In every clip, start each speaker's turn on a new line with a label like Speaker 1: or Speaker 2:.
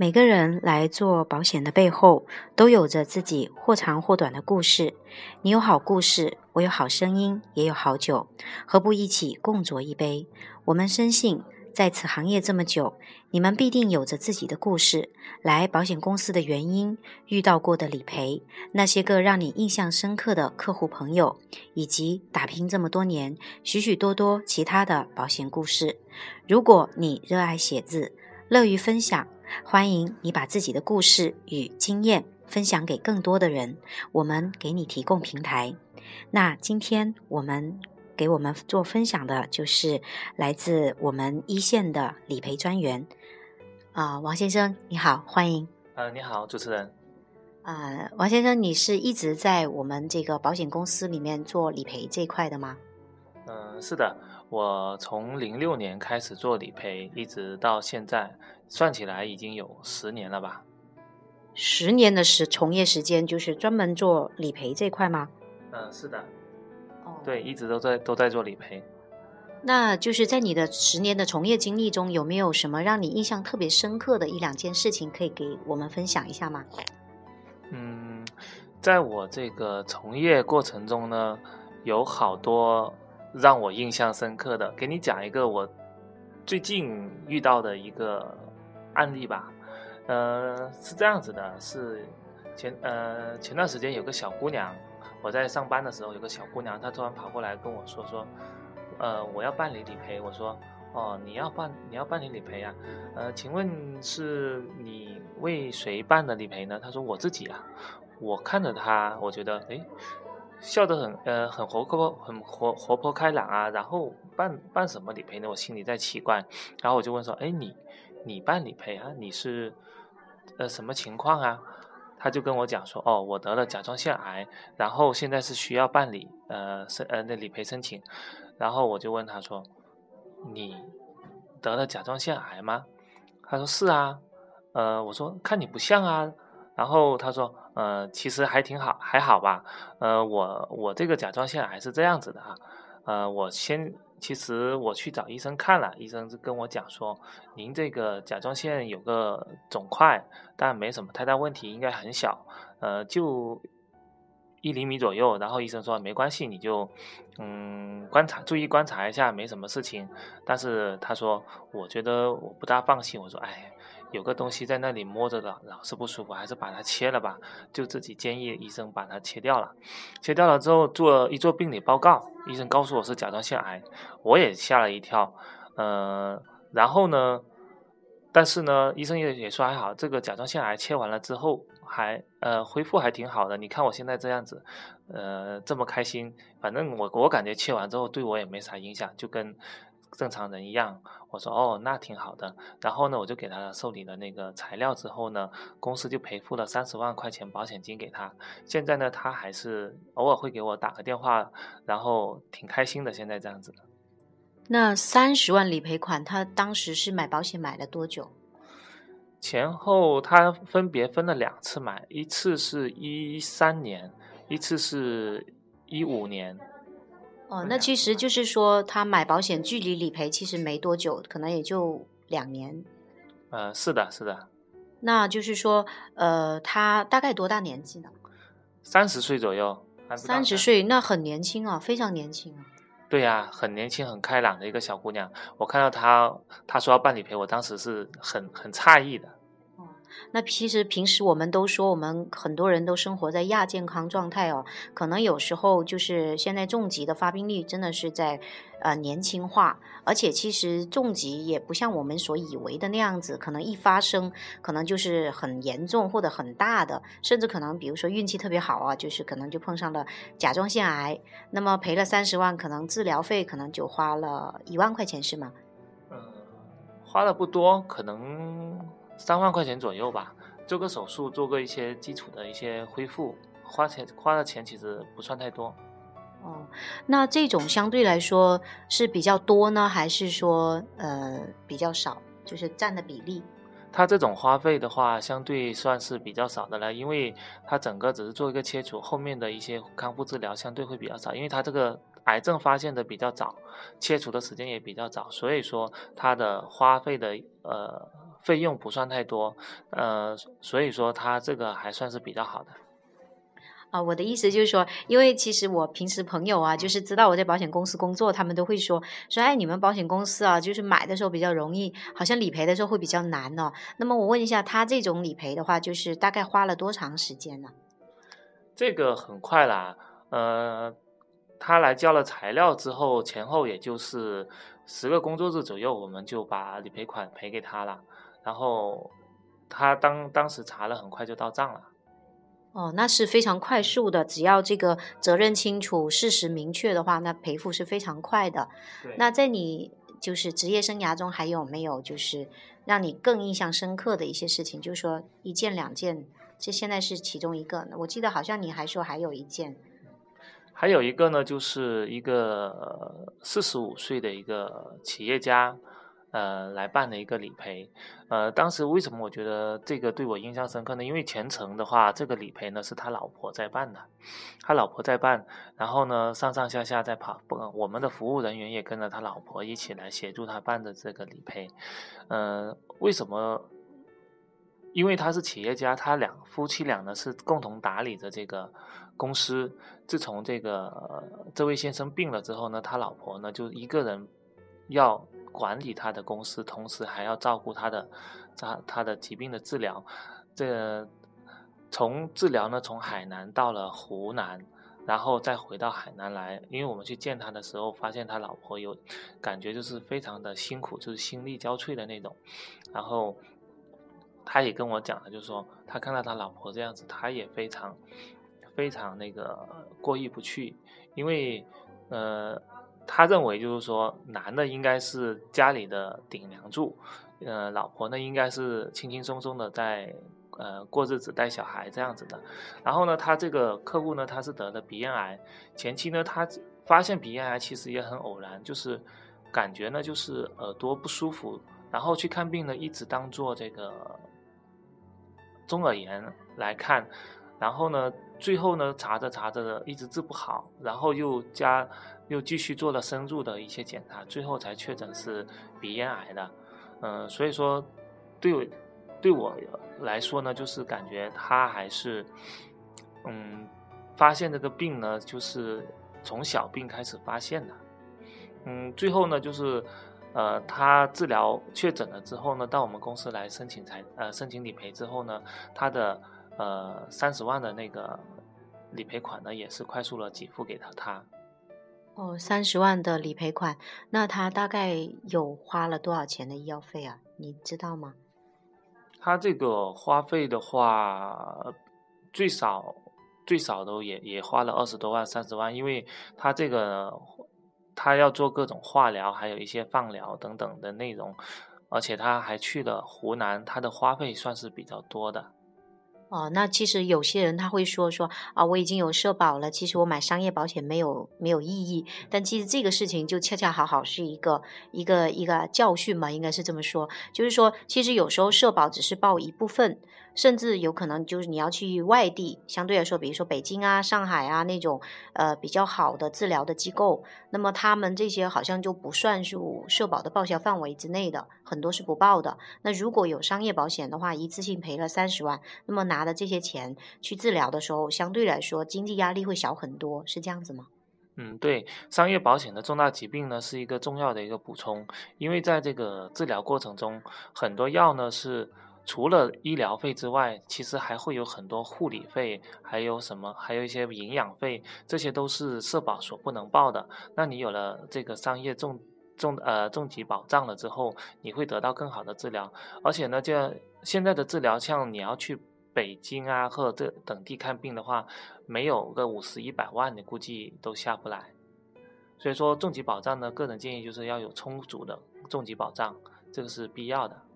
Speaker 1: 每个人来做保险的背后，都有着自己或长或短的故事。你有好故事，我有好声音，也有好酒，何不一起共酌一杯？我们深信，在此行业这么久，你们必定有着自己的故事。来保险公司的原因，遇到过的理赔，那些个让你印象深刻的客户朋友，以及打拼这么多年许许多多其他的保险故事。如果你热爱写字，乐于分享。欢迎你把自己的故事与经验分享给更多的人，我们给你提供平台。那今天我们给我们做分享的就是来自我们一线的理赔专员啊，王先生你好，欢迎。
Speaker 2: 呃，你好，主持人。
Speaker 1: 啊，王先生，你是一直在我们这个保险公司里面做理赔这一块的吗？
Speaker 2: 嗯，是的，我从零六年开始做理赔，一直到现在。算起来已经有十年了吧？
Speaker 1: 十年的时从业时间就是专门做理赔这块吗？
Speaker 2: 嗯，是的。哦，对，一直都在都在做理赔。
Speaker 1: 那就是在你的十年的从业经历中，有没有什么让你印象特别深刻的一两件事情可以给我们分享一下吗？
Speaker 2: 嗯，在我这个从业过程中呢，有好多让我印象深刻的，给你讲一个我最近遇到的一个。案例吧，呃，是这样子的，是前呃前段时间有个小姑娘，我在上班的时候有个小姑娘，她突然跑过来跟我说说，呃，我要办理理赔。我说，哦，你要办你要办理理赔啊？呃，请问是你为谁办的理赔呢？她说我自己啊。我看着她，我觉得哎，笑得很呃很活泼很活活泼开朗啊。然后办办什么理赔呢？我心里在奇怪。然后我就问说，哎你。你办理赔啊？你是呃什么情况啊？他就跟我讲说，哦，我得了甲状腺癌，然后现在是需要办理呃申呃那理赔申请。然后我就问他说，你得了甲状腺癌吗？他说是啊。呃，我说看你不像啊。然后他说，呃，其实还挺好，还好吧。呃，我我这个甲状腺癌是这样子的啊。呃，我先。其实我去找医生看了，医生是跟我讲说，您这个甲状腺有个肿块，但没什么太大问题，应该很小，呃，就一厘米左右。然后医生说没关系，你就嗯观察，注意观察一下，没什么事情。但是他说，我觉得我不大放心。我说，哎。有个东西在那里摸着的，老是不舒服，还是把它切了吧。就自己建议医生把它切掉了。切掉了之后做一做病理报告，医生告诉我是甲状腺癌，我也吓了一跳。呃，然后呢，但是呢，医生也也说还好，这个甲状腺癌切完了之后还呃恢复还挺好的。你看我现在这样子，呃，这么开心。反正我我感觉切完之后对我也没啥影响，就跟。正常人一样，我说哦，那挺好的。然后呢，我就给他受理了那个材料之后呢，公司就赔付了三十万块钱保险金给他。现在呢，他还是偶尔会给我打个电话，然后挺开心的。现在这样子的。
Speaker 1: 那三十万理赔款，他当时是买保险买了多久？
Speaker 2: 前后他分别分了两次买，一次是一三年，一次是一五年。
Speaker 1: 哦，那其实就是说，他买保险距离理赔其实没多久，可能也就两年。
Speaker 2: 呃，是的，是的。
Speaker 1: 那就是说，呃，他大概多大年纪呢？
Speaker 2: 三十岁左右。
Speaker 1: 三十岁，那很年轻啊，非常年轻啊。
Speaker 2: 对呀，很年轻、很开朗的一个小姑娘。我看到她，她说要办理赔，我当时是很很诧异的。
Speaker 1: 那其实平时我们都说，我们很多人都生活在亚健康状态哦，可能有时候就是现在重疾的发病率真的是在呃年轻化，而且其实重疾也不像我们所以为的那样子，可能一发生可能就是很严重或者很大的，甚至可能比如说运气特别好啊，就是可能就碰上了甲状腺癌，那么赔了三十万，可能治疗费可能就花了一万块钱是吗？
Speaker 2: 嗯，花的不多，可能。三万块钱左右吧，做个手术，做个一些基础的一些恢复，花钱花的钱其实不算太多。
Speaker 1: 哦，那这种相对来说是比较多呢，还是说呃比较少？就是占的比例？
Speaker 2: 它这种花费的话，相对算是比较少的了，因为它整个只是做一个切除，后面的一些康复治疗相对会比较少，因为它这个癌症发现的比较早，切除的时间也比较早，所以说它的花费的呃。费用不算太多，呃，所以说它这个还算是比较好的。
Speaker 1: 啊，我的意思就是说，因为其实我平时朋友啊，就是知道我在保险公司工作，他们都会说说，哎，你们保险公司啊，就是买的时候比较容易，好像理赔的时候会比较难哦。那么我问一下，他这种理赔的话，就是大概花了多长时间呢？
Speaker 2: 这个很快啦，呃，他来交了材料之后，前后也就是十个工作日左右，我们就把理赔款赔给他了。然后他当当时查了，很快就到账了。
Speaker 1: 哦，那是非常快速的，只要这个责任清楚、事实明确的话，那赔付是非常快的。那在你就是职业生涯中，还有没有就是让你更印象深刻的一些事情？就是说一件、两件，这现在是其中一个。我记得好像你还说还有一件。
Speaker 2: 还有一个呢，就是一个四十五岁的一个企业家。呃，来办的一个理赔，呃，当时为什么我觉得这个对我印象深刻呢？因为全程的话，这个理赔呢是他老婆在办的，他老婆在办，然后呢上上下下在跑，不我们的服务人员也跟着他老婆一起来协助他办的这个理赔。呃，为什么？因为他是企业家，他两夫妻俩呢是共同打理着这个公司。自从这个这位先生病了之后呢，他老婆呢就一个人要。管理他的公司，同时还要照顾他的他他的疾病的治疗。这从治疗呢，从海南到了湖南，然后再回到海南来。因为我们去见他的时候，发现他老婆有感觉就是非常的辛苦，就是心力交瘁的那种。然后他也跟我讲了，就是说他看到他老婆这样子，他也非常非常那个过意不去，因为呃。他认为就是说，男的应该是家里的顶梁柱，呃，老婆呢应该是轻轻松松的在呃过日子带小孩这样子的。然后呢，他这个客户呢，他是得了鼻咽癌，前期呢他发现鼻咽癌其实也很偶然，就是感觉呢就是耳朵不舒服，然后去看病呢一直当做这个中耳炎来看，然后呢最后呢查着查着的一直治不好，然后又加。又继续做了深入的一些检查，最后才确诊是鼻咽癌的。嗯，所以说，对对我来说呢，就是感觉他还是，嗯，发现这个病呢，就是从小病开始发现的。嗯，最后呢，就是呃，他治疗确诊了之后呢，到我们公司来申请财呃申请理赔之后呢，他的呃三十万的那个理赔款呢，也是快速的给付给了他。
Speaker 1: 哦，三十万的理赔款，那他大概有花了多少钱的医药费啊？你知道吗？
Speaker 2: 他这个花费的话，最少最少都也也花了二十多万、三十万，因为他这个他要做各种化疗，还有一些放疗等等的内容，而且他还去了湖南，他的花费算是比较多的。
Speaker 1: 哦，那其实有些人他会说说啊，我已经有社保了，其实我买商业保险没有没有意义。但其实这个事情就恰恰好好是一个一个一个教训嘛，应该是这么说，就是说其实有时候社保只是报一部分。甚至有可能就是你要去外地，相对来说，比如说北京啊、上海啊那种呃比较好的治疗的机构，那么他们这些好像就不算入社保的报销范围之内的，很多是不报的。那如果有商业保险的话，一次性赔了三十万，那么拿的这些钱去治疗的时候，相对来说经济压力会小很多，是这样子吗？
Speaker 2: 嗯，对，商业保险的重大疾病呢是一个重要的一个补充，因为在这个治疗过程中，很多药呢是。除了医疗费之外，其实还会有很多护理费，还有什么，还有一些营养费，这些都是社保所不能报的。那你有了这个商业重重呃重疾保障了之后，你会得到更好的治疗。而且呢，这现在的治疗，像你要去北京啊或者这等地看病的话，没有个五十一百万，你估计都下不来。所以说，重疾保障呢，个人建议就是要有充足的重疾保障，这个是必要的。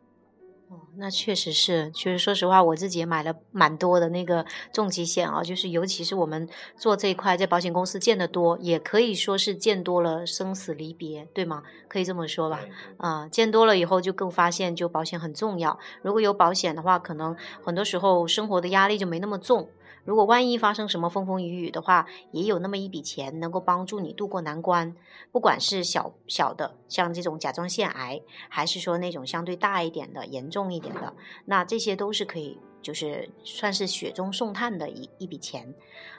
Speaker 1: 那确实是，就是说实话，我自己也买了蛮多的那个重疾险啊，就是尤其是我们做这一块，在保险公司见得多，也可以说是见多了生死离别，对吗？可以这么说吧？啊，见多了以后就更发现，就保险很重要。如果有保险的话，可能很多时候生活的压力就没那么重。如果万一发生什么风风雨雨的话，也有那么一笔钱能够帮助你渡过难关。不管是小小的，像这种甲状腺癌，还是说那种相对大一点的、严重一点的，那这些都是可以，就是算是雪中送炭的一一笔钱。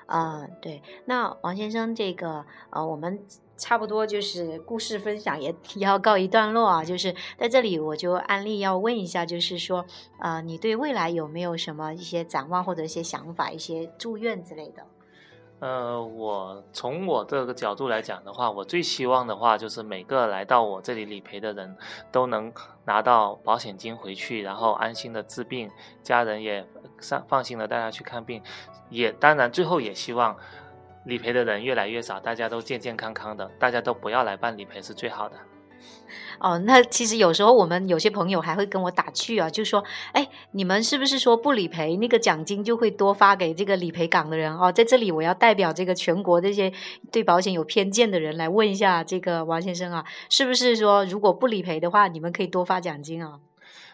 Speaker 1: 啊，对。那王先生，这个呃，我们。差不多就是故事分享也 要告一段落啊，就是在这里我就安利要问一下，就是说，呃，你对未来有没有什么一些展望或者一些想法、一些祝愿之类的？
Speaker 2: 呃，我从我这个角度来讲的话，我最希望的话就是每个来到我这里理赔的人都能拿到保险金回去，然后安心的治病，家人也上放心的带他去看病，也当然最后也希望。理赔的人越来越少，大家都健健康康的，大家都不要来办理赔是最好的。
Speaker 1: 哦，那其实有时候我们有些朋友还会跟我打趣啊，就说：“哎，你们是不是说不理赔，那个奖金就会多发给这个理赔岗的人？”哦，在这里我要代表这个全国这些对保险有偏见的人来问一下这个王先生啊，是不是说如果不理赔的话，你们可以多发奖金啊？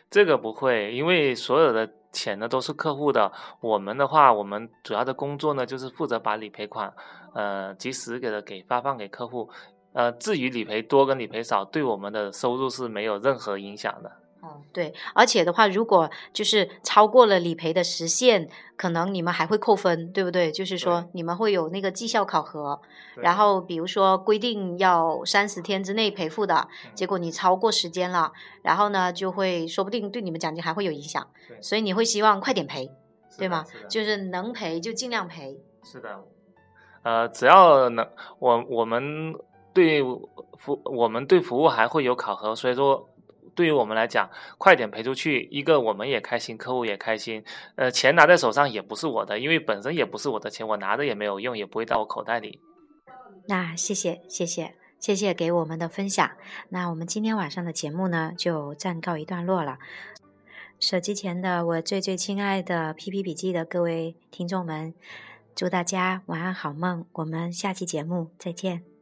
Speaker 2: 这个不会，因为所有的。钱呢都是客户的，我们的话，我们主要的工作呢就是负责把理赔款，呃，及时给的给发放给客户，呃，至于理赔多跟理赔少，对我们的收入是没有任何影响的。
Speaker 1: 哦，对，而且的话，如果就是超过了理赔的时限，可能你们还会扣分，对不对？就是说你们会有那个绩效考核，然后比如说规定要三十天之内赔付的，结果你超过时间了，然后呢就会说不定对你们奖金还会有影响，所以你会希望快点赔，对吗？就是能赔就尽量赔。
Speaker 2: 是的，呃，只要能，我我们对服我们对服务还会有考核，所以说。对于我们来讲，快点赔出去，一个我们也开心，客户也开心。呃，钱拿在手上也不是我的，因为本身也不是我的钱，我拿着也没有用，也不会到我口袋里。
Speaker 1: 那谢谢谢谢谢谢给我们的分享。那我们今天晚上的节目呢，就暂告一段落了。手机前的我最最亲爱的 PP 笔记的各位听众们，祝大家晚安好梦。我们下期节目再见。